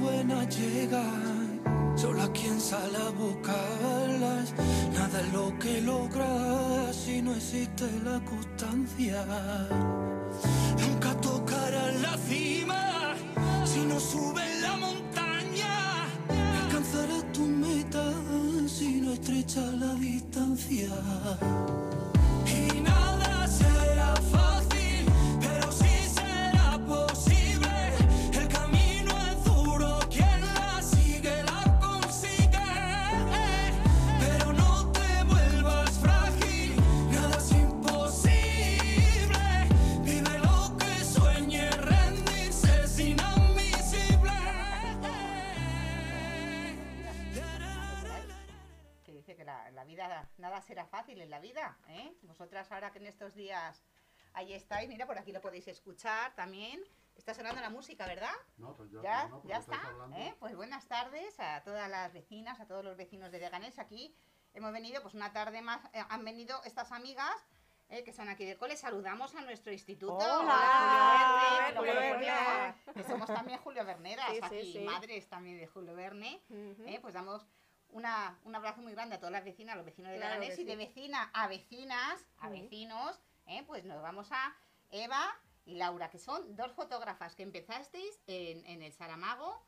buenas llegan, solo a quien sale a buscarlas. Nada es lo que logras si no existe la constancia. Nunca tocarás la cima si no subes fácil en la vida, ¿eh? Vosotras ahora que en estos días ahí estáis, mira, por aquí lo podéis escuchar también. Está sonando la música, ¿verdad? No, pues ya, Ya, no, ya está. ¿eh? Pues buenas tardes a todas las vecinas, a todos los vecinos de Leganés. Aquí hemos venido, pues una tarde más, eh, han venido estas amigas eh, que son aquí de cole. Saludamos a nuestro instituto. Hola, Julio Verne, Julio que somos también Julio Verneras, Sí, sí, aquí, sí. madres también de Julio Verne. Ujú. Eh, pues damos una, un abrazo muy grande a todas las vecinas, a los vecinos de Claro Leganés y de vecina a vecinas, a vecinos, eh, pues nos vamos a Eva y Laura, que son dos fotógrafas que empezasteis en, en el Saramago,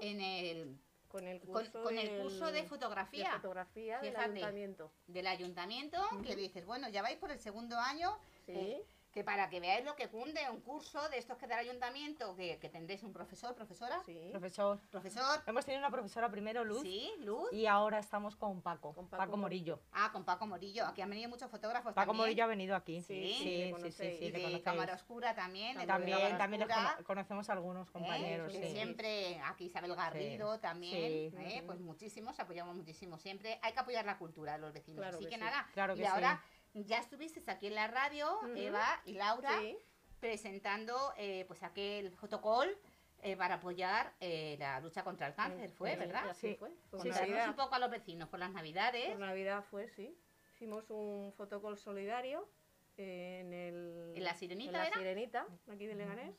en el, Con el curso, con el curso de fotografía. de fotografía del ayuntamiento. del ayuntamiento, que dices, bueno, ya vais por el segundo año, Sí. eh, que para que veáis lo que cunde un curso de estos que da el ayuntamiento, que, que tendréis un profesor, profesora, Sí. Profesor. profesor, Hemos tenido una profesora primero, Luz, sí, Luz, y ahora estamos con Paco, Con Paco, Paco Morillo. ah, con Paco Morillo, aquí han venido muchos fotógrafos Paco también. Morillo ha venido aquí. Sí, sí, sí, sí, sí, y de. Cámara Oscura también. de También, también les Oscura, cono- conocemos a algunos compañeros, ¿eh? sí. sí. Siempre aquí Isabel Garrido también, Sí. ¿eh? Pues muchísimos, apoyamos muchísimo siempre. Hay que apoyar la cultura de los vecinos. Claro Así que que, sí. nada, Claro y que sí. ahora ya estuvisteis aquí en la radio. Eva y Laura, Sí. presentando eh, pues aquel fotocall eh, para apoyar eh, la lucha contra el cáncer, fue, Sí, ¿verdad? Sí. fue. Contarnos Navidad. un poco a los vecinos por las navidades. Por Navidad fue, sí. Hicimos un fotocall solidario en el... ¿En la Sirenita en la era? Sirenita, aquí de Leganés.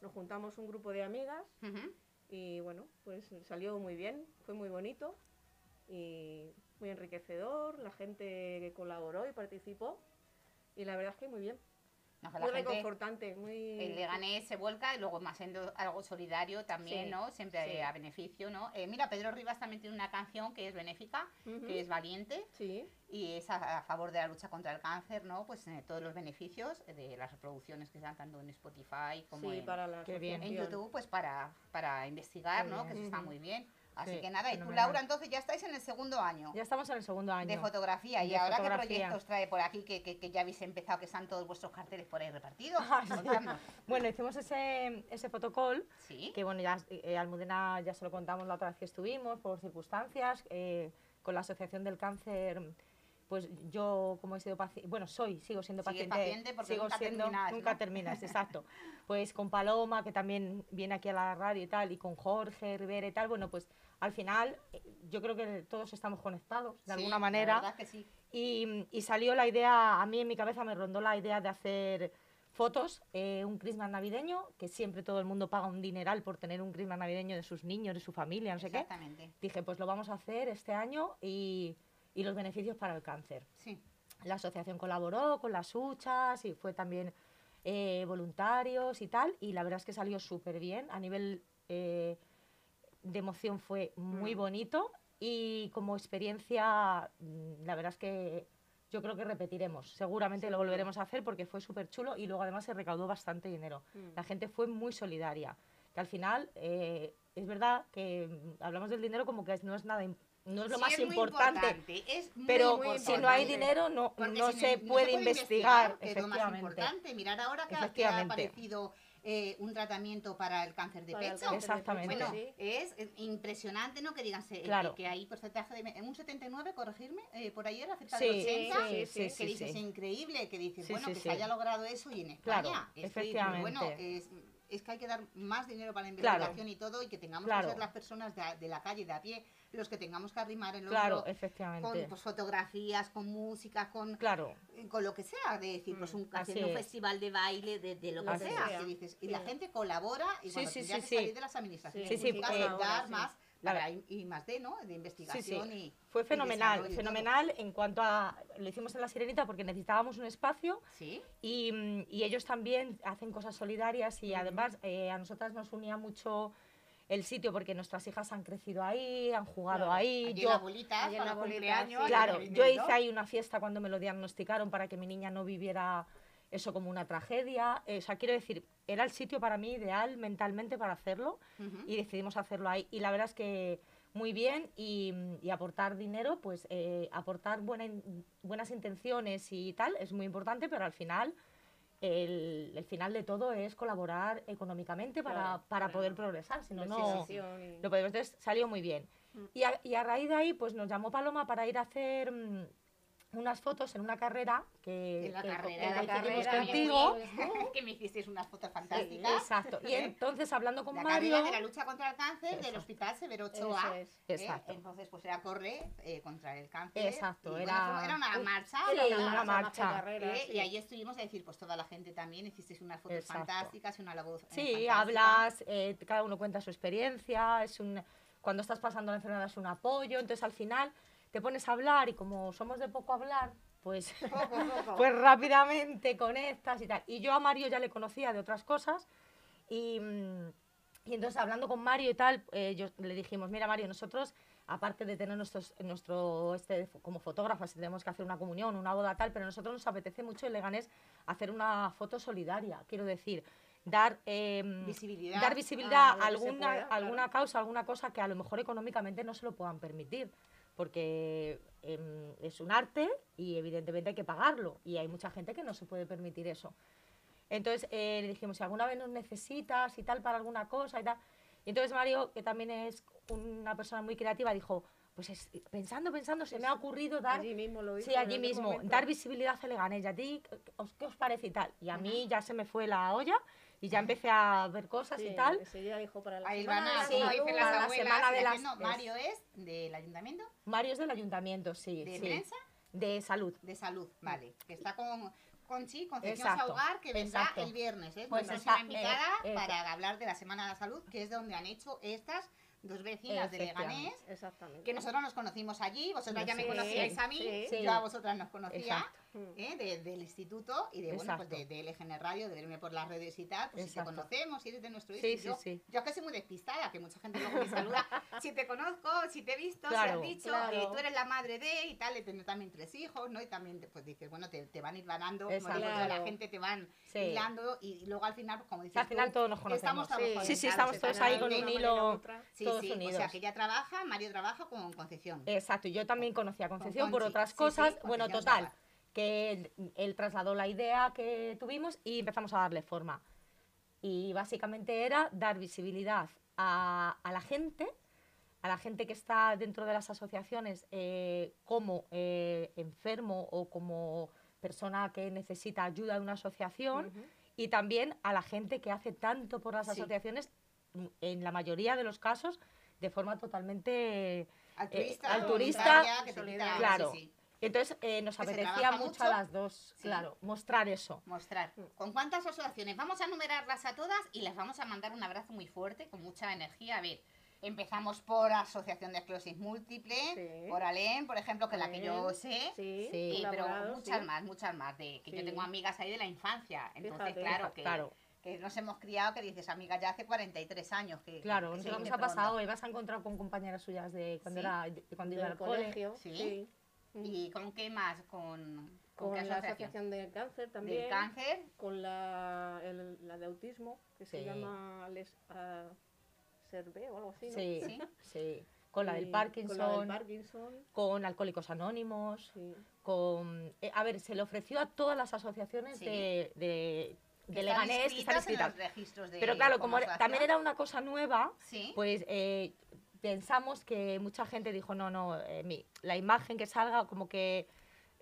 Nos juntamos un grupo de amigas y bueno, pues salió muy bien, fue muy bonito y muy enriquecedor. La gente que colaboró y participó y la verdad es que muy bien. No, que la Muy gente- reconfortante, muy... El Leganés se vuelca y luego más siendo algo solidario también, Sí, ¿no? Siempre sí. a beneficio, ¿no? Eh, mira, Pedro Rivas también tiene una canción que es benéfica, que es valiente Sí, y es a, a favor de la lucha contra el cáncer, ¿no? Pues eh, todos los beneficios de las reproducciones que se dan tanto en Spotify como sí, en, para la Qué bien. en. YouTube, pues para, para investigar, ¿no? bien. Que eso está muy bien. Así Sí, que nada, y tú. Laura, entonces ya estáis en el segundo año. Ya estamos en el segundo año. De fotografía. ¿Y De ahora fotografía. qué proyectos trae por aquí que, que- que ya habéis empezado, que están todos vuestros carteles por ahí repartidos? Ah, sí. Bueno, hicimos ese, ese fotocall, Sí. que bueno, ya eh, Almudena ya se lo contamos la otra vez que estuvimos, por circunstancias, eh, con la Asociación del Cáncer, pues yo como he sido paciente, bueno, soy, sigo siendo paciente, paciente porque sigo nunca siendo, terminas, nunca ¿no? terminas, exacto. Pues con Paloma, que también viene aquí a la radio y tal, y con Jorge Rivera y tal, bueno, pues al final eh, yo creo que todos estamos conectados de Sí, alguna la manera. verdad que sí. Y, y salió la idea, a mí en mi cabeza me rondó la idea de hacer fotos, eh, un Christmas navideño, que siempre todo el mundo paga un dineral por tener un Christmas navideño de sus niños, de su familia, no sé qué. Exactamente. Dije, pues lo vamos a hacer este año y, y los beneficios para el cáncer. Sí. La asociación colaboró con las huchas y fue también eh, voluntarios y tal, y la verdad es que salió súper bien. A nivel eh, de emoción fue muy Mm. bonito y como experiencia, mm, la verdad es que yo creo que repetiremos. Seguramente lo volveremos a hacer porque fue súper chulo y luego además se recaudó bastante dinero. Mm. La gente fue muy solidaria. Que al final eh, es verdad que hablamos del dinero como que es- no es nada, no es lo Sí, más es importante. es muy Pero muy si no hay dinero no, no si se puede investigar, que es lo más efectivamente. importante. Mirar ahora que, ha- que ha aparecido eh, un tratamiento para el cáncer de Para pecho. cáncer de pecho, Exactamente. Bueno, sí. es, es impresionante, ¿no? Que digan se- Claro. que, que hay porcentaje de... En un 79, corregirme, eh, por ayer, cerca Sí, del 80, sí, sí, que sí, dices, sí. increíble, que dices, Sí, bueno, sí, que sí. se haya logrado eso y en España. Claro, es que, efectivamente. bueno, es, es que hay que dar más dinero para la Claro. investigación y todo, y que tengamos Claro. que ser las personas de, de la calle, de a pie, los que tengamos que arrimar el Claro, hombro efectivamente. con pues, fotografías, con música, con, Claro, con lo que sea, de decir, pues un, Mm, así haciendo un es. festival de baile, de, de lo que Así sea, dices, y Sí. la gente colabora y Sí, bueno, sí, sí, que sí. salir de las administraciones Sí, sí, públicas eh, dar sí. más para y más de, ¿no? De investigación y fue y fenomenal, y todo. fenomenal en cuanto a, lo hicimos en La Sirenita porque necesitábamos un espacio Sí, y, mm, y ellos también hacen cosas solidarias y además eh, a nosotras nos unía mucho el sitio porque nuestras hijas han crecido ahí, han jugado Claro, ahí. yo- la bolita, para la bolita, sí. Claro, yo hice ahí una fiesta cuando me lo diagnosticaron para que mi niña no viviera eso como una tragedia. Eh, o sea, quiero decir, era el sitio para mí ideal mentalmente para hacerlo y decidimos hacerlo ahí. Y la verdad es que muy bien y, y aportar dinero, pues eh, aportar buena in- buenas intenciones y tal es muy importante, pero al final el, el final de todo es colaborar económicamente para, Claro, para claro. poder progresar, si no, no, lo podemos, entonces salió muy bien. Mm. Y, a, y a raíz de ahí, pues nos llamó Paloma para ir a hacer mm, unas fotos en una carrera que, En la que- carrera, que en la hicimos carrera, contigo. que me hicisteis unas fotos Sí, fantásticas. Exacto. Y ¿Eh? entonces, hablando con la Mario... carrera de la lucha contra el cáncer del. Hospital Severo Ochoa. es. ¿eh? Exacto. Entonces, pues era correr eh, contra el cáncer. Exacto, y, era- era una un- marcha. Sí, era una una marcha. carrera, ¿eh? sí. Y ahí estuvimos a decir, pues toda la gente también, hicisteis unas fotos Exacto. fantásticas y una labor. Sí, fantástica. hablas, eh, cada uno cuenta su experiencia, es un, cuando estás pasando la enfermedad es un apoyo, entonces al final te pones a hablar y como somos de poco hablar, pues, pues rápidamente conectas y tal. Y yo a Mario ya le conocía de otras cosas y, mm, y entonces hablando con Mario y tal, eh, yo, le dijimos, mira Mario, nosotros aparte de tener nuestros, nuestro, este, como fotógrafas, tenemos que hacer una comunión, una boda tal, pero a nosotros nos apetece mucho en Leganés hacer una foto solidaria, quiero decir, dar em, Visibilidad. dar visibilidad a alguna, pueda, claro. alguna causa, alguna cosa que a lo mejor económicamente no se lo puedan permitir, porque em, es un arte y evidentemente hay que pagarlo y hay mucha gente que no se puede permitir eso. Entonces eh, le dijimos, si alguna vez nos necesitas y tal para alguna cosa y tal. Y entonces Mario, que también es una persona muy creativa, dijo, pues es- pensando, pensando, se me ha ocurrido dar Allí mismo lo hizo. Sí, allí mismo, momento. dar visibilidad a Leganés. ¿Y a ti qué os, qué os parece y tal? Y a mí ya se me fue la olla y ya empecé a ver cosas Sí, y tal. enseguida dijo para la Ahí semana van de a, la sí, la semana de las- Mario es del ayuntamiento, Mario es del ayuntamiento, sí. de sí. prensa, De salud. de salud, vale. Que está con Conchi, Concepción Exacto, Saugar, que vendrá exacto. el viernes. ¿eh? Pues está- próxima invitada eh, eh, para hablar de la Semana de la Salud, que es donde han hecho estas dos vecinas de. Leganés. Exactamente. Que nosotros nos conocimos allí, vosotras ya me Sí, conocíais a mí, sí. Sí. yo a vosotras nos conocía. Exacto. Mm. ¿eh? de- del instituto y de, bueno, pues de, de LGN Radio, de verme por las redes y tal, pues si te conocemos, si eres de nuestro Sí, hijo. sí, yo, sí. yo que soy muy despistada, que mucha gente luego me saluda, si te conozco, si te he visto, si Claro, has dicho, claro. eh, tú eres la madre de y tal, he tenido también tres hijos, ¿no? Y también, pues dices, bueno, te, te van como Exacto. digo yo, la Claro. gente te van Sí. hilando y luego al final, pues, como dices Al final tú, todos nos conocemos. estamos Sí, Sí, sí, estamos todos ahí con un hilo-. Sí, todos sí, o unidos. sea, que ella trabaja, Mario trabaja con Concepción. Exacto, yo también conocí a Concepción por otras sí, sí, cosas. Bueno, total. Que él, él trasladó la idea que tuvimos y empezamos a darle forma. Y básicamente era dar visibilidad a, a la gente, a la gente que está dentro de las asociaciones eh, como eh, enfermo o como persona que necesita ayuda de una asociación Ujú. y también a la gente que hace tanto por las Sí. asociaciones, en la mayoría de los casos, de forma totalmente... Altruista, Eh, altruista, que solidaria. Claro. sí, sí. Entonces eh, nos Que apetecía mucho a las dos, Sí. claro, mostrar eso. mostrar. ¿Con cuántas asociaciones? Vamos a numerarlas a todas y les vamos a mandar un abrazo muy fuerte, con mucha energía. A ver, empezamos por Asociación de Esclerosis Múltiple, Sí. por Alem, por ejemplo, que es la que yo sé. Sí, Sí. y- pero muchas sí. más, muchas más, de que yo tengo amigas ahí de la infancia. Entonces, Fíjate. claro, que, Claro, que nos hemos criado, que dices, amiga, ya hace 43 años. Que, claro, que nos ha pasado, Eva se ha encontrado con compañeras suyas de cuando Sí. era de cuando iba al cole. colegio, Sí. ¿Y con qué más? ¿Con, Con qué la asociación? Del Cáncer también. Del cáncer. Con la, el- la de autismo, que se Sí. llama Les, ah, Serve o algo así, ¿no? Sí, Sí. sí. Con la del Parkinson, Con la del Parkinson, con Alcohólicos Anónimos, sí. con... eh, a ver, se le ofreció a todas las asociaciones de, de, de Leganés que están de- Pero claro, como asociación. también era una cosa nueva, Sí. pues eh, pensamos que mucha gente dijo, no, no, eh, mi- la imagen que salga como que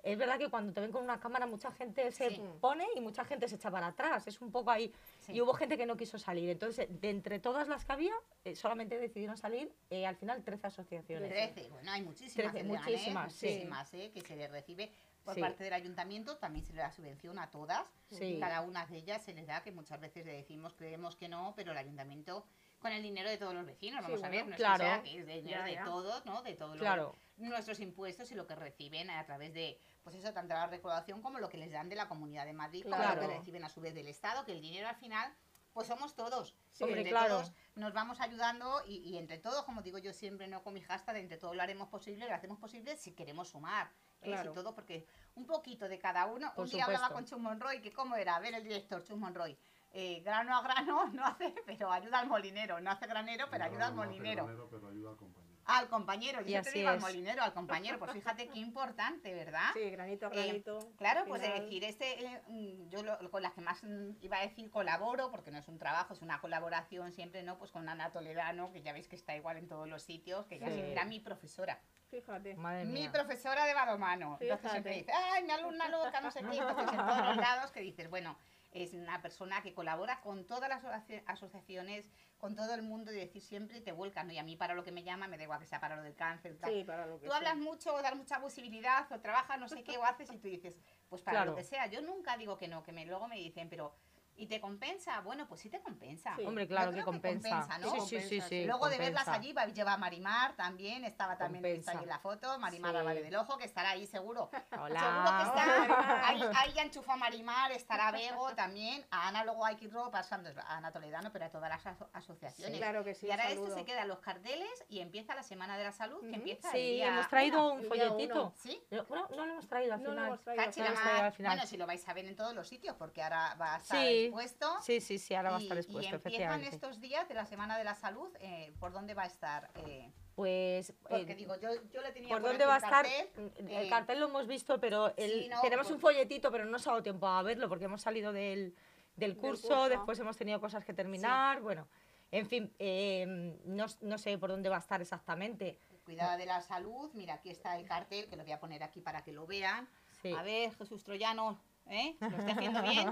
es verdad que cuando te ven con una cámara mucha gente se Sí. pone y mucha gente se echa para atrás. Es un poco ahí. Sí. Y hubo gente que no quiso salir. Entonces, de entre todas las que había, eh, solamente decidieron salir eh, al final 13 asociaciones. Trece, bueno, hay muchísimas, Trece, en Leganés, muchísimas, sí. muchísimas, ¿eh? que se les recibe por Sí. parte del ayuntamiento, también se le da subvención a todas, Sí. cada una de ellas se les da, que muchas veces le decimos, creemos que no, pero el ayuntamiento, con el dinero de todos los vecinos, Sí, vamos a ver, no es que claro. sea que es de dinero Ya, de ya. todos, ¿no? De todos los- Claro. nuestros impuestos y lo que reciben a través de, pues eso, tanto la recaudación como lo que les dan de la Comunidad de Madrid, como lo Claro. que reciben a su vez del Estado, que el dinero al final, pues somos todos. Sí, entre claro. todos nos vamos ayudando y, y entre todos, como digo yo siempre, no con mi hashtag, de entre todos lo haremos posible, lo hacemos posible si queremos sumar. ¿eh? Claro. Si todo, porque un poquito de cada uno. Por un día hablaba supuesto. con Chus Monroy, que cómo era, a ver el director Chus Monroy. Eh, grano a grano no hace, pero ayuda al molinero. No hace granero, pero ayuda al No hace molinero. granero, pero ayuda al compañero. Al compañero, yo Y siempre así digo al es. molinero, al compañero. Pues fíjate qué importante, ¿verdad? Sí, granito a Eh, granito. Claro, al pues de decir, este, eh, yo lo- con las que más mm, iba a decir colaboro, porque no es un trabajo, es una colaboración siempre, ¿no? Pues con Ana Toledano, que ya veis que está igual en todos los sitios, que ya Sí. era mi profesora. Fíjate. Madre Mi mía. profesora de balonmano. Entonces siempre dice, ay, mi alumna loca, no sé qué. Entonces en todos los lados que dices, bueno, es una persona que colabora con todas las asoci- asociaciones, con todo el mundo y decir siempre te vuelcan. ¿no? Y a mí para lo que me llama, me da igual que sea para lo del cáncer. tal. Sí, para lo que Tú hablas mucho, o das mucha visibilidad, o trabajas no sé qué, o haces, y tú dices, pues para Claro. lo que sea. Yo nunca digo que no, que me, luego me dicen, pero ¿y te compensa? Bueno, pues sí te compensa. Sí. Hombre, claro que compensa. ¿no? Sí, sí, sí, sí. Luego de verlas allí, va- lleva a Marimar también, estaba también está ahí en la foto, Marimar Sí. Álvarez del Ojo, que estará ahí seguro. Hola. Seguro que está, ahí, ahí ya enchufó a Marimar, estará Bego también, a Ana luego hay que ir pasando, a Ana Toledano, pero a todas las aso- asociaciones. Claro que sí. y ahora esto se quedan los carteles y empieza la Semana de la Salud, que empieza el Sí, día hemos traído un folletito. ¿Sí? No, no, no lo hemos traído al No lo final. hemos traído. Cachi, lo hemos traído al final. Bueno, si lo vais a ver en todos los sitios, porque ahora va a estar Sí. Expuesto. Sí, sí, sí, ahora va a Y- estar y, expuesto, empiezan efectivamente. estos días de la Semana de la Salud, eh, ¿por dónde va a estar? Eh, Pues, porque eh, digo, yo, yo le tenía ¿por por dónde va a el estar? cartel, el eh, cartel lo hemos visto, pero el- sí, no, tenemos pues- un folletito, pero no nos ha dado tiempo a verlo porque hemos salido del, del curso, curso. después hemos tenido cosas que terminar, bueno, en fin, eh, no, no sé por dónde va a estar exactamente. Cuidado de la salud, mira, aquí está el cartel, que lo voy a poner aquí para que lo vean. Sí. A ver, Jesús Troyano, ¿eh? ¿Lo estoy haciendo bien?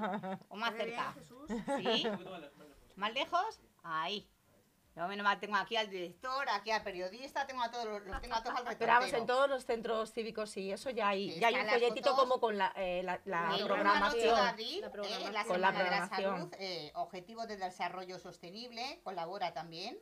¿O más cerca? ¿Sí? ¿Más lejos? Ahí. Yo menos mal tengo aquí al director, aquí al periodista, tengo a todos los, los tengo a todos al Pero vamos, en todos los centros cívicos y eso ya hay, ya hay un folletito como con la, eh, la, la El 1 al 8 de programación. abril, La eh, programación. la Con la Semana de la programación. Salud, eh, Objetivos de Desarrollo Sostenible, colabora también.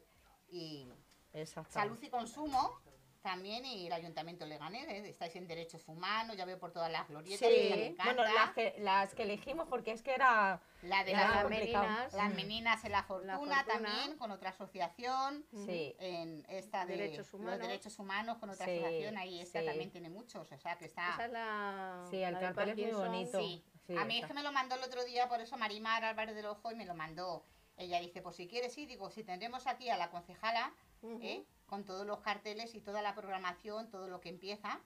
Y Exacto. Salud y Consumo, también, y el Ayuntamiento Leganés, ¿eh? estáis en Derechos Humanos, ya veo por todas las glorietas, Sí, que me encanta. bueno, las que, las que elegimos porque es que era... la de era las, meninas. las meninas en la fortuna, Fortuna. también, con otra asociación. Sí, En esta de Derechos los humanos. derechos humanos con otra Sí, asociación, ahí esta sí. también tiene muchos, o sea que está... Esa es la. Sí, el la cartel es muy bonito. Sí. Sí, a mí es esa. que me lo mandó el otro día, por eso Marimar Álvarez del Ojo y me lo mandó. Ella dice, pues si quieres, sí, digo, si tendremos aquí a la concejala, Ujú. ¿eh? Con todos los carteles y toda la programación, todo lo que empieza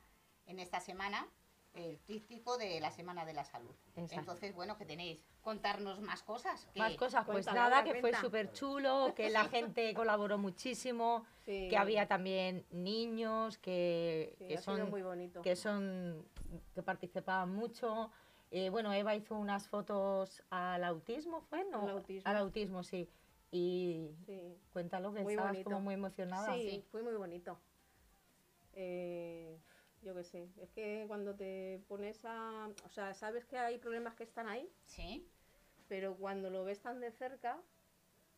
en esta semana, el tríptico de la Semana de la Salud. Exacto. Entonces, bueno, que tenéis contarnos más cosas. que- Más cosas, pues nada, que fue súper chulo, que la gente colaboró muchísimo, Sí. que había también niños que, Sí, que son muy bonito. que son que participaban mucho. Eh, bueno, Eva hizo unas fotos al autismo, ¿fue? No, Al autismo. al autismo, sí. Y Sí. cuéntalo que Muy estabas bonito. como muy emocionada. Sí, Sí. fue muy bonito. Eh, yo qué sé, es que cuando te pones a... O sea, sabes que hay problemas que están ahí, Sí, pero cuando lo ves tan de cerca,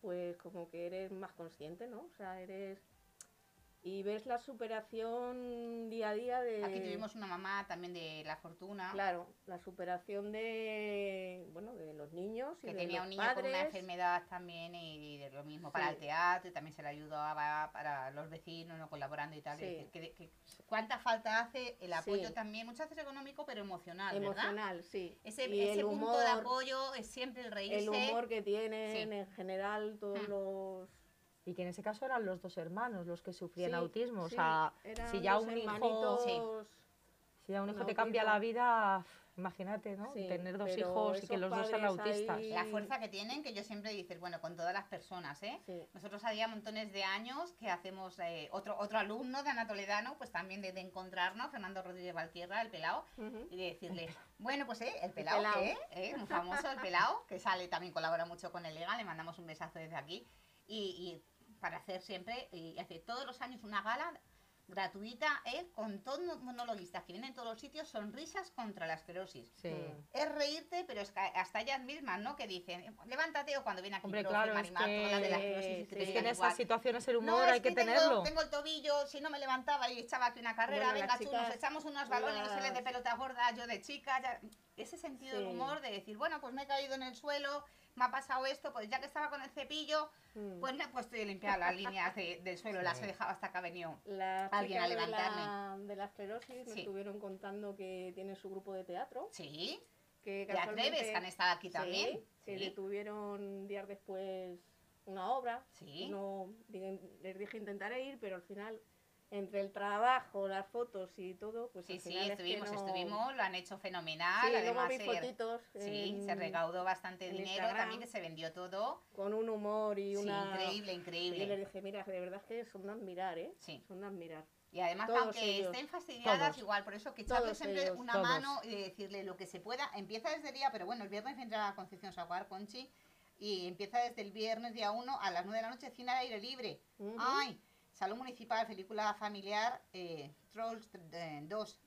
pues como que eres más consciente, ¿no? O sea, eres... Y ves la superación día a día de... aquí tuvimos una mamá también de La Fortuna, Claro, la superación de, bueno, de los niños y que de tenía los un niño padres. con una enfermedad también y de lo mismo para el teatro y también se le ayudaba para los vecinos ¿no? colaborando y tal. Sí. Es decir, que, que- ¿Cuánta falta hace el apoyo Sí. también? Muchas veces económico, pero emocional, ¿verdad? Emocional, sí. Ese, y ese el punto humor, de apoyo es siempre el reírse. el humor que tienen en general todos Mm. los... Y que en ese caso eran los dos hermanos los que sufrían Sí, autismo. O sea, si ya un hijo, si ya un hijo te cambia la vida, Imagínate, ¿no? Sí, Tener dos hijos y que los dos sean autistas. ahí- La fuerza que tienen, que yo siempre dices, bueno, con todas las personas, ¿eh? Sí. Nosotros había montones de años que hacemos, eh, otro, otro alumno de Ana Toledano, pues también de, de encontrarnos, Fernando Rodríguez Valtierra, el pelao, y de decirle, bueno, pues eh, el pelao, pelao. ¿eh? ¿eh? Muy famoso, el pelao, que sale, también colabora mucho con el Lega, le mandamos un besazo desde aquí, y, y para hacer siempre, y hace todos los años una gala gratuita, él, con todos los monologuistas que vienen en todos los sitios, sonrisas contra la esclerosis. Sí. Mm. Es reírte, pero es que hasta ellas mismas, ¿no? Que dicen, levántate o cuando viene aquí Hombre, claro, es Marimar, todas las de la que- esclerosis, sí, Es que en esas situaciones el No, humor es hay que, tengo, tenerlo. Tengo el tobillo, si no me levantaba y echaba aquí una carrera, Bueno, venga las tú, nos chicas, echamos unos balones, no se de las- pelota gorda, yo de chica, ya- ese sentido del Sí. humor de decir, bueno, pues me he caído en el suelo, me ha pasado esto, pues ya que estaba con el cepillo, Mm. pues me he puesto yo a limpiar las líneas de- del suelo, las Sí. he dejado hasta que ha venido. Alguien a chicas de la, levantarme. de la esclerosis me Sí. estuvieron contando que tienen su grupo de teatro. Sí, Que Atreves, que han estado aquí sí, también. que Sí, le tuvieron días después una obra. sí. No, les dije intentaré ir, pero al final, entre el trabajo, las fotos y todo, pues Sí, al sí, final es que estuvimos, no- estuvimos, lo han hecho fenomenal. Sí, además, vi fotitos sí, en- se recaudó bastante dinero Instagram. también, que se vendió todo. con un humor y Sí, una... increíble, Y increíble. les dije, mira, de verdad que son de admirar, ¿eh? Sí. Son de admirar. Y además, Todos aunque ellos. estén fastidiadas, Todos. igual, por eso que echarle siempre ellos. una Todos. mano y decirle lo que se pueda. Empieza desde el día, pero bueno, el viernes vendrá Concepción Saguar, Conchi, y empieza desde el viernes día 1 a las 9 de la noche, cine al aire libre. Ujú. ¡Ay! Salón Municipal, película familiar, eh, Trolls 2.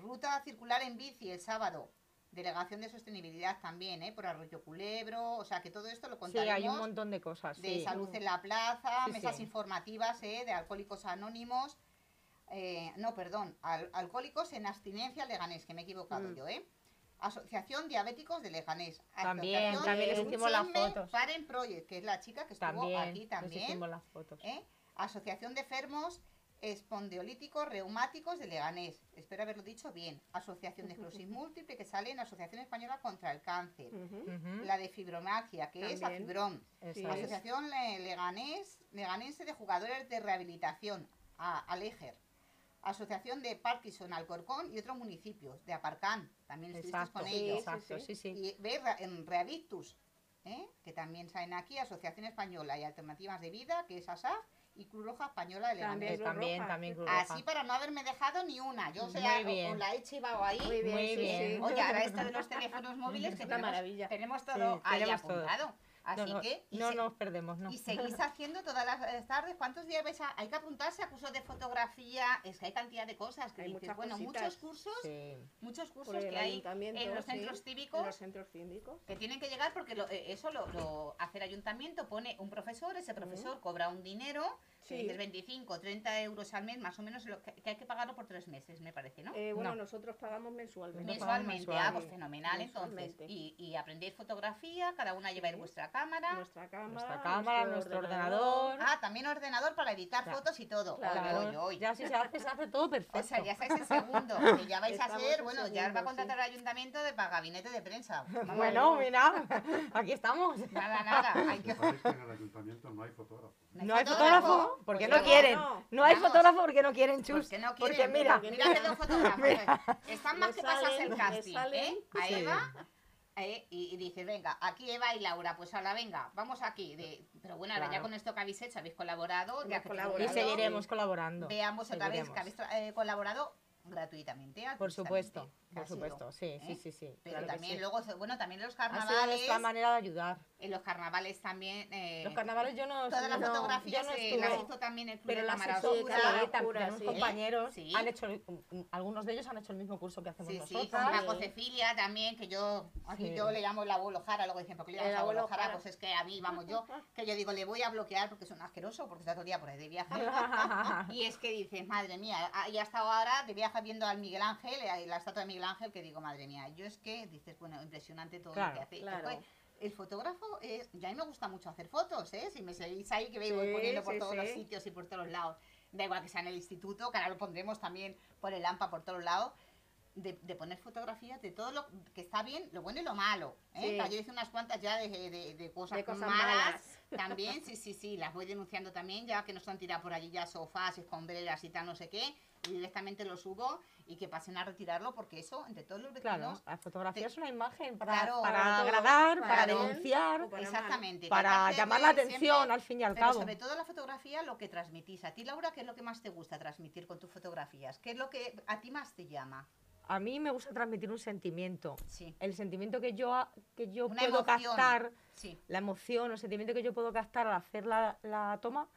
ruta circular en bici el sábado. Delegación de Sostenibilidad también, ¿eh? Por Arroyo Culebro. O sea, que todo esto lo Sí, contaremos hay un montón de cosas. de sí. salud en la plaza, Sí, mesas sí. informativas ¿eh? de alcohólicos anónimos. eh, no, perdón, al- alcohólicos en abstinencia Leganés, que me he equivocado Mm. yo, ¿eh? Asociación Diabéticos de Leganés. También, también les hicimos las fotos. Paren Project, que es la chica que estuvo También, aquí les también. hicimos las fotos. ¿eh? Asociación de Enfermos Espondiolíticos Reumáticos de Leganés. Espero haberlo dicho bien. Asociación de Esclerosis Múltiple, que sale en Asociación Española contra el Cáncer. La de fibromialgia, que es También. Afibrom. Sí. Asociación Le- Leganés, Leganense de Jugadores de Rehabilitación, a Aleger. Asociación de Parkinson, Alcorcón y otros municipios, de Aparcán, también estuviste con ellos. exacto, sí, sí, sí. Y ve en Reavictus, ¿eh? que también salen aquí, Asociación Española y Alternativas de Vida, que es ASAF, y Cruz Roja Española de También Leganés. También, también sí. Cruz Roja. Así para no haberme dejado ni una. Yo se Muy la, bien. os la he chivado ahí. Muy bien, Muy sí, bien. sí. Oye, ahora esto de los teléfonos móviles Es que una tenemos, maravilla. tenemos todo Sí, ahí tenemos todo. Así No, no, que... y no se- nos perdemos, no. y seguís haciendo todas las eh, tardes. ¿Cuántos días vais a.? Hay que apuntarse a cursos de fotografía. Es que hay cantidad de cosas que Hay dices, muchas bueno, cositas. muchos cursos, Sí. muchos cursos que hay en los sí, centros En cívicos los centros cívicos. que tienen que llegar porque lo- eh, eso lo, lo hace el ayuntamiento, pone un profesor, ese profesor cobra un dinero, que Sí. dices 25, 30 euros al mes, más o menos, lo que, que hay que pagarlo por tres meses, me parece, ¿no? Eh, bueno, No. nosotros pagamos mensualmente. Mensualmente, mensual. ah, pues fenomenal, entonces. Mensualmente. Y, y aprendéis fotografía, cada una lleva Sí. vuestra cámara. Nuestra cámara, Nuestra cámara, nuestro ordenador. Ah, también ordenador para editar Claro. fotos y todo. Claro. Oy, oy, oy. Ya si se hace, se hace todo perfecto. O sea, ya estáis en segundo, que ya vais a Estamos ser, en bueno, ya os va a segundo, contratar el ayuntamiento de para gabinete de prensa. Vamos, Bueno, mira, aquí estamos. Nada, nada, hay que... Sabéis que en el ayuntamiento no hay fotógrafo. No hay fotógrafo porque Pues no no, quieren. no. No hay Vamos. fotógrafo porque no quieren, chus. Porque no Porque quieren, mira, mira que dos fotógrafos. Están más que pasas salen, el le casting. ¿eh? A. Eva, eh, y, y dices, venga, aquí Eva y Laura, pues ahora venga, vamos aquí. De, pero bueno, ahora ya con esto que habéis hecho, habéis colaborado, ya Hemos que colaborado. y seguiremos colaborando. veamos otra vez que habéis eh, colaborado gratuitamente. Por supuesto, por ha supuesto, sí, ¿eh? sí, sí, sí. Pero claro también sí. luego, bueno, también los Ha sido carnavales, nuestra manera de ayudar. en los carnavales también... eh, Los carnavales yo no... Todas las no, fotografías no eh, las hizo también el Club Pero de las Cámara Oscura. también tenemos sí. compañeros, Sí. han hecho, algunos de ellos han hecho el mismo curso que hacemos Sí, sí, nosotros. con la Josefía también, que yo, aquí Sí. yo le llamo el abuelo Jara, luego dicen, ¿por qué le llamas abuelo Jara? Jara. Pues es que a mí, vamos, yo, que yo digo, le voy a bloquear porque es un asqueroso, porque está todo el día por ahí de viaje. y es que dices, madre mía, y hasta ahora de viaje viendo al Miguel Ángel, eh, la estatua de Miguel Ángel, que digo, madre mía, yo es que, dices, bueno, impresionante todo lo Claro, que hace. Claro. después, el fotógrafo, es, ya a mí me gusta mucho hacer fotos, ¿eh? Si me seguís ahí, que veis, Sí, voy poniendo por sí, todos los sí. sitios y por todos los lados. Da igual que sea en el instituto, que ahora lo pondremos también por el AMPA, por todos lados de, de poner fotografías de todo lo que está bien, lo bueno y lo malo. ¿eh? Sí. Yo hice unas cuantas ya de, de- de cosas, cosas malas. malas. También, sí, sí, sí, las voy denunciando también, ya que nos han tirado por allí ya sofás, escombreras y tal, no sé qué. Directamente lo subo y que pasen a retirarlo porque eso, entre todos los Claro, vecinos, la fotografía te- es una imagen para, Claro, para agradar, para denunciar, para exactamente. para llamar la siempre- atención al fin y al Pero cabo. sobre todo la fotografía, lo que transmitís. A ti, Laura, ¿qué es lo que más te gusta transmitir con tus fotografías? ¿Qué es lo que a ti más te llama? A mí me gusta transmitir un sentimiento. Sí, El sentimiento que yo, a- que yo Una puedo emoción. captar, sí. la emoción o el sentimiento que yo puedo captar al hacer la, la toma,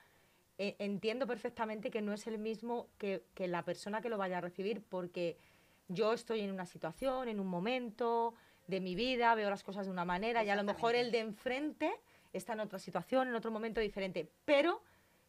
eh, entiendo perfectamente que no es el mismo que, que la persona que lo vaya a recibir, porque yo estoy en una situación, en un momento de mi vida, veo las cosas de una manera y a lo mejor el de enfrente está en otra situación, en otro momento diferente, pero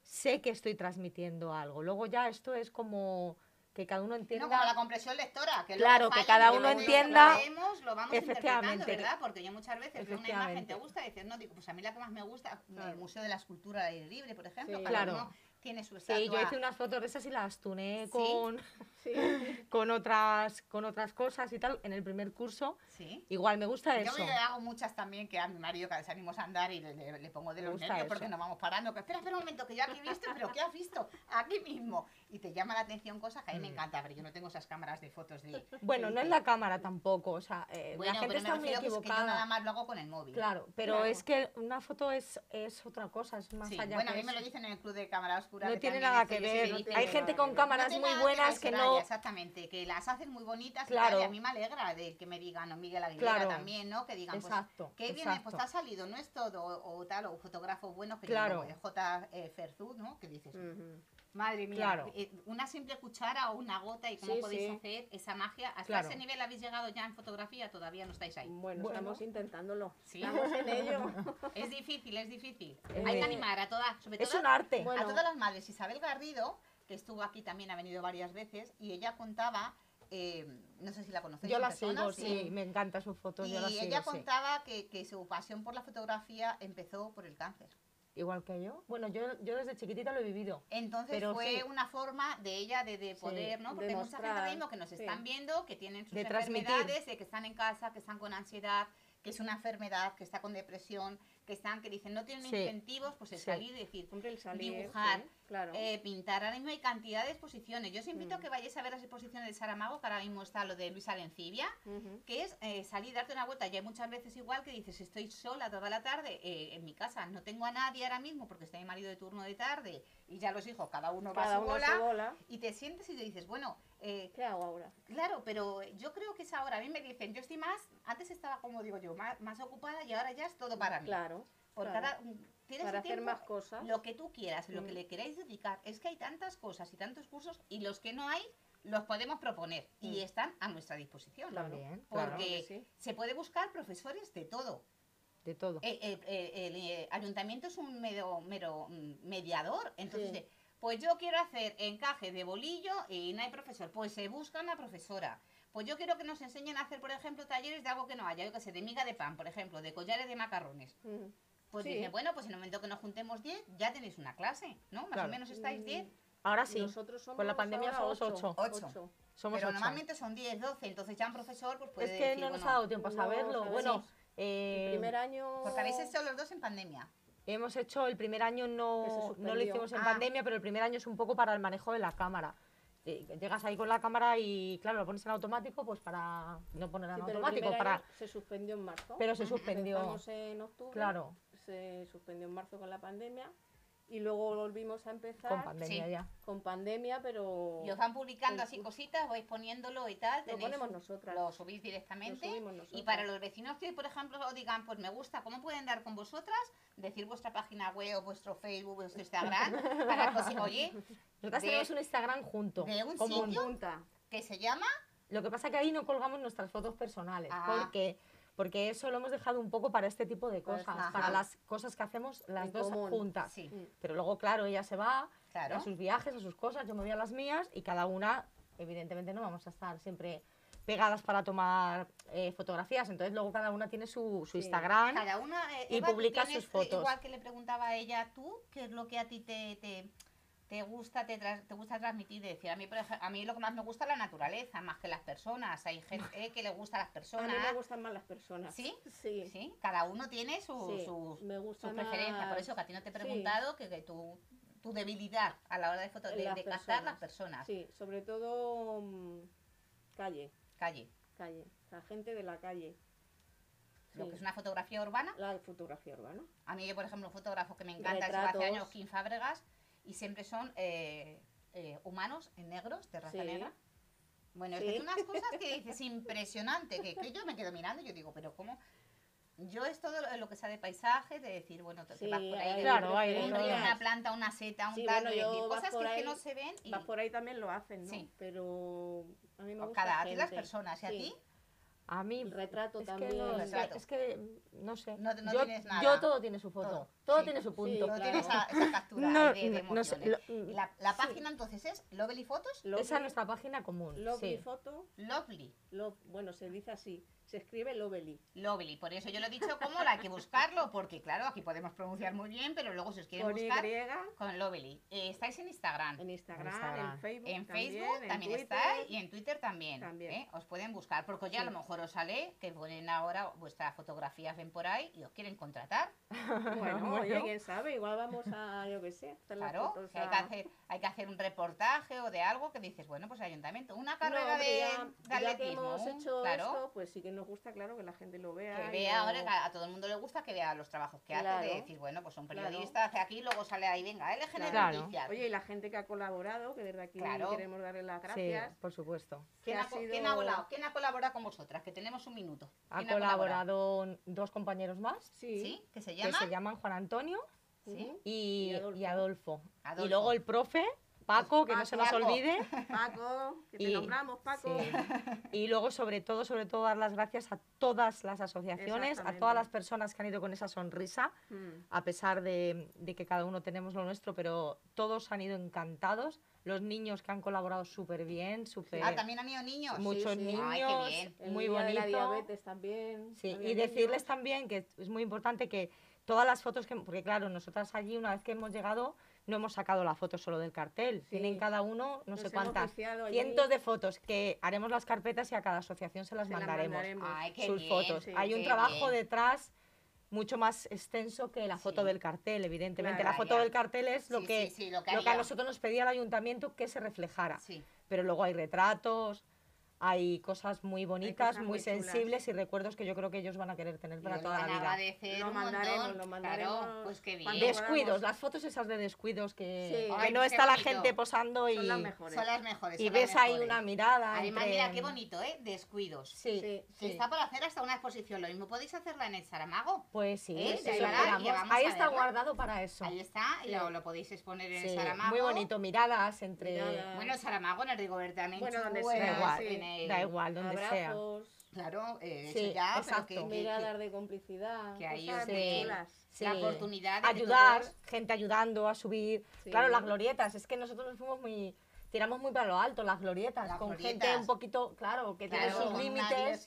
sé que estoy transmitiendo algo. Luego ya esto es como que cada uno entienda... No, como la compresión lectora. Que Claro, que cada uno entienda- Lo, vemos, lo vamos Efectivamente. ¿verdad? Porque yo muchas veces veo una imagen, te gusta, y dices, no, digo, pues a mí la que más me gusta, el Museo de la Escultura al aire libre, por ejemplo, Sí. Claro. uno tiene su estatua. Sí, yo hice unas fotos de esas y las tuné con, Sí. con, otras, con otras cosas y tal en el primer curso. Sí. Igual me gusta Yo eso. me hago muchas también que a mi marido cada vez salimos a andar y le, le- le pongo de Me los nervios eso. porque nos vamos parando. Que espera, espera un momento, que yo aquí he visto, pero ¿qué has visto? Aquí mismo. Y te llama la atención cosas que a mí me Mm. encanta, pero yo no tengo esas cámaras de fotos de... Bueno, de- no es la cámara tampoco, o sea, eh, Bueno, la gente pero me está muy refiero que que yo nada equivocada. más lo hago con el móvil. Claro, pero Claro. es que una foto es, es otra cosa, es más allá bueno, a que mí me lo dicen en el club de cámara oscura. No que tiene nada que sí ver. no Hay gente que con cámaras muy buenas que no... Exactamente, que las hacen muy bonitas Claro. y, a mí me alegra de que me digan, o Miguel Aguilera Claro. también, ¿no? Que digan, pues, Exacto, qué bien, exacto. pues te ha salido, no es todo, o, o tal, o fotógrafos buenos que Claro. digo, J. eh, Ferzú, ¿no? Que dices. Madre mía, Claro. eh, una simple cuchara o una gota y cómo Sí, podéis sí. hacer esa magia. ¿Hasta Claro. ese nivel habéis llegado ya en fotografía? Todavía no estáis ahí. Bueno, Bueno. estamos intentándolo. Sí. Estamos en ello. Es difícil, es difícil. Eh, Hay que animar a todas, sobre Es todo un arte. Bueno. a todas las madres. Isabel Garrido, que estuvo aquí también, ha venido varias veces, y ella contaba, eh, no sé si la conocéis. Yo la persona, sigo, sí, me encantan sus fotos, Y yo la ella sigo, sí. contaba que, que su pasión por la fotografía empezó por el cáncer. Igual que yo. Bueno, yo, yo desde chiquitita lo he vivido. Entonces Pero fue sí. una forma de ella de, de poder, ¿no? Porque hay mucha gente ahora mismo que nos sí. están viendo, que tienen sus De enfermedades, de que están en casa, que están con ansiedad, que es una enfermedad, que está con depresión, que están, que dicen no tienen Sí. incentivos, pues el Sí. salir y decir, Hombre, el salir. Dibujar, sí, claro. eh, pintar. Ahora mismo hay cantidad de exposiciones. Yo os invito a Mm. que vayáis a ver las exposiciones de Saramago, que ahora mismo está lo de Luis Alencibia, que es eh, salir, darte una vuelta. Y hay muchas veces igual que dices, estoy sola toda la tarde eh, en mi casa, no tengo a nadie ahora mismo porque está mi marido de turno de tarde y ya los hijos, cada uno va Cada a su uno a su bola. Y te sientes y te dices, bueno, eh, ¿Qué hago ahora? claro, pero yo creo que es ahora. A mí me dicen, yo estoy más, antes estaba como digo yo, más, más ocupada y ahora ya es todo para mí. Claro. Por claro. cada, tienes Para hacer más cosas. lo que tú quieras, lo que Mm. le queráis dedicar. Es que hay tantas cosas y tantos cursos y los que no hay los podemos proponer y Mm. están a nuestra disposición. Claro. También, Porque claro, que sí. se puede buscar profesores de todo. de todo. Eh, eh, eh, el eh, ayuntamiento es un mero, mero mm, mediador. Entonces, Sí. Pues yo quiero hacer encaje de bolillo y no hay profesor. Pues se busca una profesora. Pues yo quiero que nos enseñen a hacer, por ejemplo, talleres de algo que no haya. Yo que sé, de miga de pan, por ejemplo, de collares de macarrones. Ujú. Pues Sí. dice, bueno, pues en el momento que nos juntemos 10, ya tenéis una clase, ¿no? Más Claro. o menos estáis 10. Ahora sí, Nosotros somos con la pandemia somos ocho. Ocho. somos pero ocho. normalmente son 10, 12, entonces ya un profesor pues puede Es que decir, no nos bueno, ha dado tiempo a saberlo. Bueno, Sí. eh, El primer año. Porque habéis hecho los dos en pandemia. Hemos hecho el primer año, no, no lo hicimos en Ah. pandemia, pero el primer año es un poco para el manejo de la cámara. Llegas ahí con la cámara y, claro, lo pones en automático, pues para no ponerlo Sí, en automático, para... se suspendió en marzo. pero se suspendió. Empezamos en octubre. Claro, Se suspendió en marzo con la pandemia. Y luego volvimos a empezar con pandemia Sí. ya. con pandemia, pero Y os van publicando el así cositas, vais poniéndolo y tal. lo tenéis- ponemos nosotras. lo subís directamente. Lo subimos nosotras. Y para los vecinos que, por ejemplo, os digan, pues me gusta, ¿cómo pueden dar con vosotras? Decir vuestra página web, vuestro Facebook, vuestro Instagram, para que os oye, Nosotras tenemos un Instagram junto. de un sitio Punta. que se llama Lo que pasa que ahí no colgamos nuestras fotos personales, Ah. porque porque eso lo hemos dejado un poco para este tipo de cosas, para las cosas que hacemos las En dos común. juntas. Sí, Mm. Pero luego, claro, ella se va claro. a sus viajes, a sus cosas, yo me voy a las mías y cada una, evidentemente, no vamos a estar siempre pegadas para tomar eh, fotografías. Entonces, luego cada una tiene su, su Sí. Instagram. Cada una eh, y Eva, ¿tú publica sus fotos. Igual que le preguntaba a ella, ¿tú qué es lo que a ti te, te, te gusta te, te gusta transmitir? De decir, a mí, por ej- a mí lo que más me gusta es la naturaleza, más que las personas. Hay gente que le gusta a las A personas. mí me gustan más las personas. ¿Sí? Sí. Sí, cada uno tiene su, Sí, sus, me gusta sus preferencias. Por eso que a ti no te he sí. preguntado que, que tú tu debilidad a la hora de, foto, de, Las de captar las personas. Sí, sobre todo mm, calle, Calle. calle, la gente de la calle. Lo Sí. que es una fotografía urbana. La fotografía urbana. A mí, por ejemplo, un fotógrafo que me encanta es hace años, Kim Fábregas, y siempre son eh, eh, humanos en negros, de raza Sí. negra. Bueno, es Sí. que tiene unas cosas que dices impresionante, que, que yo me quedo mirando y yo digo, pero ¿cómo? Yo es todo lo- que sea de paisaje, de decir, bueno, te Sí, vas por ahí, Claro, hay un río, una planta, una seta, un Sí, tal, bueno, cosas que, es que ahí, no se ven y Vas por ahí también lo hacen, ¿no? Sí. Pero a mí me gusta cada a ti las personas, ¿y a ti? A mí. El retrato es también. Que no, Retrato. es que no sé. No- no yo, tienes nada. yo todo tiene su foto. Todo, Todo, sí. tiene su punto. No claro. tienes esa, esa captura No, de, de no sé, lo- la, la sí. página entonces es Lovely Photos, Lovely, Esa es nuestra página común. Lovely sí. Photo, Lovely. Love- bueno, se dice así. Se escribe Lovely. Lovely, por eso yo lo he dicho como hay que buscarlo, porque claro, aquí podemos pronunciar muy bien, pero luego si os quieren Con Y, buscar, con Lovely. Eh, estáis en Instagram, en Instagram, en. Facebook. en también, Facebook estáis y en Twitter también. También. ¿eh? Os pueden buscar, porque ya a lo mejor os sale que ponen ahora vuestras fotografías ven por ahí y os quieren contratar. Bueno, oye, quién sabe, igual vamos a, yo qué sé, Claro, fotos que hay que, hacer, hay que hacer un reportaje o de algo que dices, bueno, pues ayuntamiento, una No, carrera hombre, de, ya, de ya que atletismo, hemos hecho claro. esto, pues sí que nos gusta, claro, que la gente lo vea. Que vea lo- ahora, que a todo el mundo le gusta que vea los trabajos que hace, de Claro. decir, bueno, pues un Claro. periodista hace aquí, luego sale ahí, venga, LGN Claro. Noticias. Oye, y la gente que ha colaborado, que desde aquí Claro. queremos darle las Sí, gracias. por supuesto. ¿Quién, que ha, sido- quién ha volado? ¿Quién ha colaborado con vosotras? Que tenemos un minuto. Ha ¿Quién colaborado dos compañeros más Sí. ¿Sí? ¿Que se que llama? se llaman Juan Antonio ¿Sí? Y, Y Adolfo. y Adolfo. Adolfo. Y luego el profe, Paco, que no se nos Paco. olvide. Paco, que te Y- nombramos, Paco. Sí. Y luego, sobre todo, sobre todo, dar las gracias a todas las asociaciones, a todas las personas que han ido con esa sonrisa, Mm. a pesar de, de que cada uno tenemos lo nuestro, pero todos han ido encantados. Los niños que han colaborado súper bien, súper... Ah, también han ido niños. Muchos sí. niños, Ay, qué bien. El muy bonito. la diabetes también. Sí, y decirles niños. también que es muy importante que todas las fotos que, porque claro, nosotras allí una vez que hemos llegado no hemos sacado la foto solo del cartel, Sí. tienen cada uno no Nos sé cuántas, allí. cientos de fotos que haremos las carpetas y a cada asociación se las Se mandaremos, mandaremos. Ay, qué sus bien, fotos. sí, Hay un trabajo bien. detrás mucho más extenso que la foto Sí. del cartel, evidentemente. Claro, la foto ya. del cartel es lo Sí, que, sí, sí, lo que lo que a nosotros nos pedía el ayuntamiento que se reflejara. Sí. Pero luego hay retratos, hay cosas muy bonitas, cosas muy, sensibles y recuerdos que yo creo que ellos van a querer tener para toda la van a vida. agradecer Lo un mandaremos, montón. lo Claro, mandaremos pues qué bien. Descuidos, las fotos esas de descuidos que, Sí. que Ay, no está la gente posando y, Son las mejores. Son las mejores. y son las ves ahí una mirada. Además, entre- mira qué bonito, ¿eh? Descuidos. Sí, Sí, Que sí. está para hacer hasta una exposición. Lo mismo podéis hacerla en el Saramago. Pues sí, ¿Eh? sí, ahí está guardado para eso. Ahí está, y lo, lo podéis exponer en Sí, el Saramago. muy bonito, miradas entre... Miradas. Bueno, el Saramago, en el Rigoberta Menchú, Bueno, donde en sea, Da igual, donde sea. Abrazos, Claro, eh, Sí, eso ya, pero exacto. que, que- miradas de complicidad. que chulas. Sí. la oportunidad de ayudar, todos- gente ayudando a subir. Sí. Claro, las glorietas, es que nosotros nos fuimos muy... Tiramos muy para lo alto, las glorietas, Las con glorietas. gente un poquito, claro, que claro, tiene sus límites.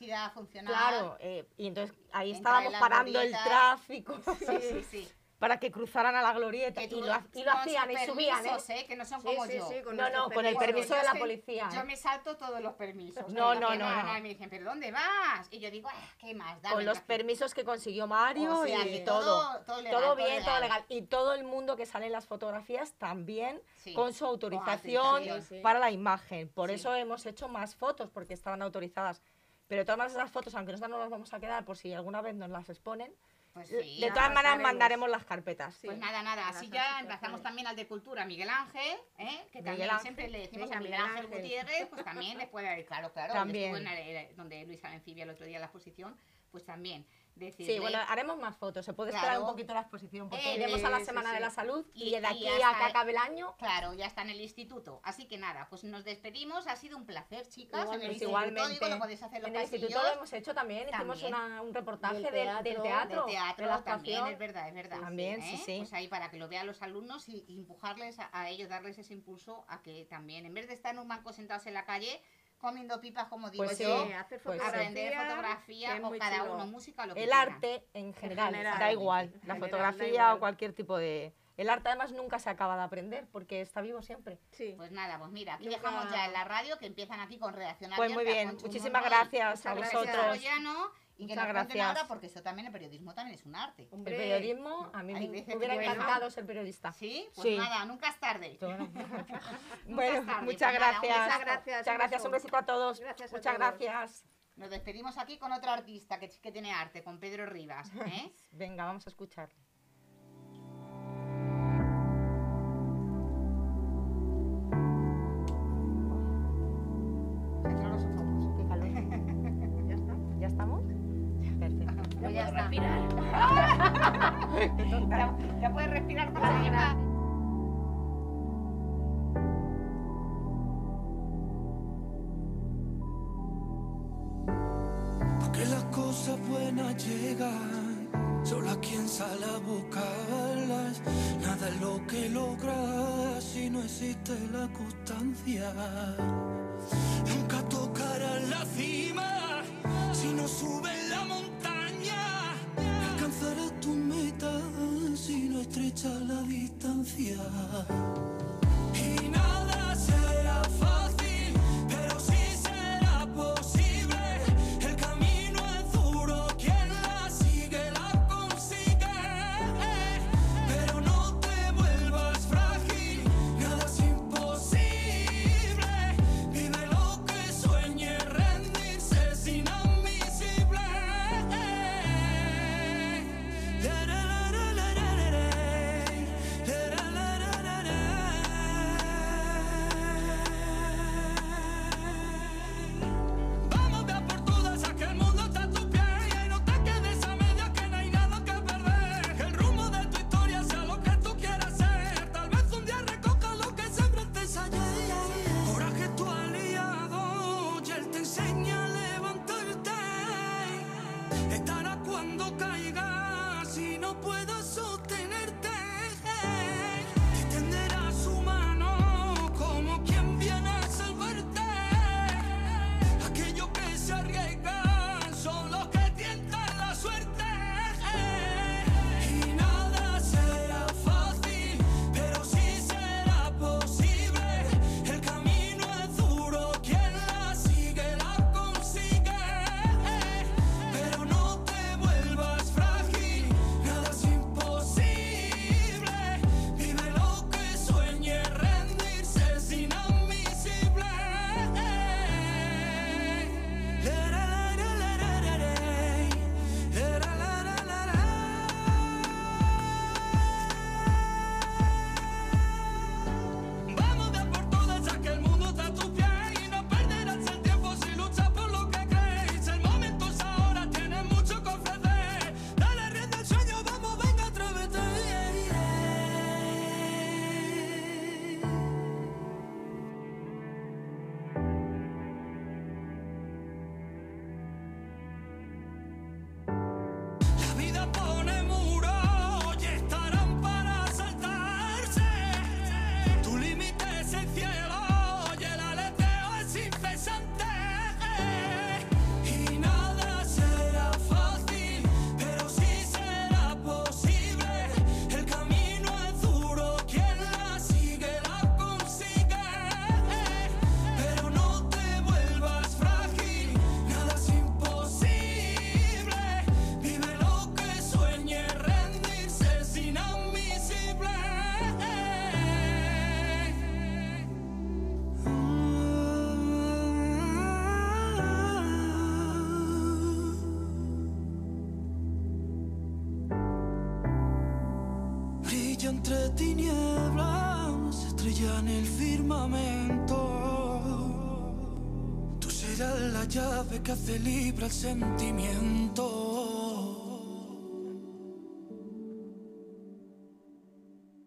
Claro, eh, y entonces ahí Entra estábamos en parando el tráfico Sí, sí, sí. para que cruzaran a la glorieta Que y tú- lo, y lo hacían y subían, ¿eh? permisos, ¿eh? Que no son Sí, como sí, yo. sí, con No, no, con el Bueno, permiso yo de la policía. Yo me salto todos los permisos. No, no, no, no. Y me dicen, ¿pero dónde vas? Y yo digo, "Ah, ¿qué más? Dame Con los café". permisos que consiguió Mario O sea, y todo. todo- todo legal, todo bien, todo legal. legal. Y todo el mundo que sale en las fotografías también Sí, con su autorización. Sí, sí. para la imagen. Por Sí. eso hemos hecho más fotos, porque estaban autorizadas. Pero todas esas fotos, aunque nosotros no las vamos a quedar por si alguna vez nos las exponen, Pues de sí. de todas maneras mandaremos las carpetas. Sí. Pues nada, nada, así ya emplazamos también al de cultura, Miguel Ángel, ¿eh? que Miguel también Ángel. siempre le decimos Venga, a Miguel Miguel Ángel Ángel. Gutiérrez, pues también le puede dar, claro, claro, También. donde estuvo en el- donde Luisa Encibia el otro día en la exposición, pues también decirle... Sí, bueno, haremos más fotos. Se puede Claro. esperar un poquito la exposición, porque Eh, iremos a la Semana sí. de la Salud y, Y- de y aquí hasta a que acabe el año. Claro, ya está en el instituto. Así que nada, pues nos despedimos. Ha sido un placer, chicas. en el Pues instituto, igualmente. digo, lo podéis hacer en el instituto lo hemos hecho también. Hicimos También. una- un reportaje Del del, del teatro, teatro, de teatro de la también, es verdad, es verdad. También, sí, ¿Eh? sí. Pues ahí para que lo vean los alumnos y, y empujarles a, a ellos, darles ese impulso a que también, en vez de estar en un banco sentados en la calle, comiendo pipas, como digo Pues sí, yo, Sí, hacer Pues aprender fotografía, o cada chulo. uno música, lo que El arte en general, general, da igual. en La general, fotografía igual. o cualquier tipo de... El arte además nunca se acaba de aprender porque está vivo siempre. Sí. Pues nada, pues mira, aquí Nunca- dejamos ya en la radio que empiezan aquí con reacción Pues muy bien, muchísimas gracias a Gracias vosotros. Rollano, y que Muchas nos gracias. porque eso también, el periodismo también es un arte. el periodismo, a mí me, hubiera encantado ser periodista. Sí, pues sí. nada, nunca es tarde. bueno, pues muchas, gracias. Muchas gracias. Muchas gracias, un besito a todos. Muchas gracias. Nos despedimos aquí con otro artista que, tiene arte, con Pedro Rivas. ¿eh? Venga, vamos a escuchar. ya, puedes respirar más allá. Porque las cosas buenas llegan, solo a quien sale a buscarlas. Nada es lo que logras si no existe la constancia. Nunca tocarás la cima si no subes. distancia que hace libre el sentimiento.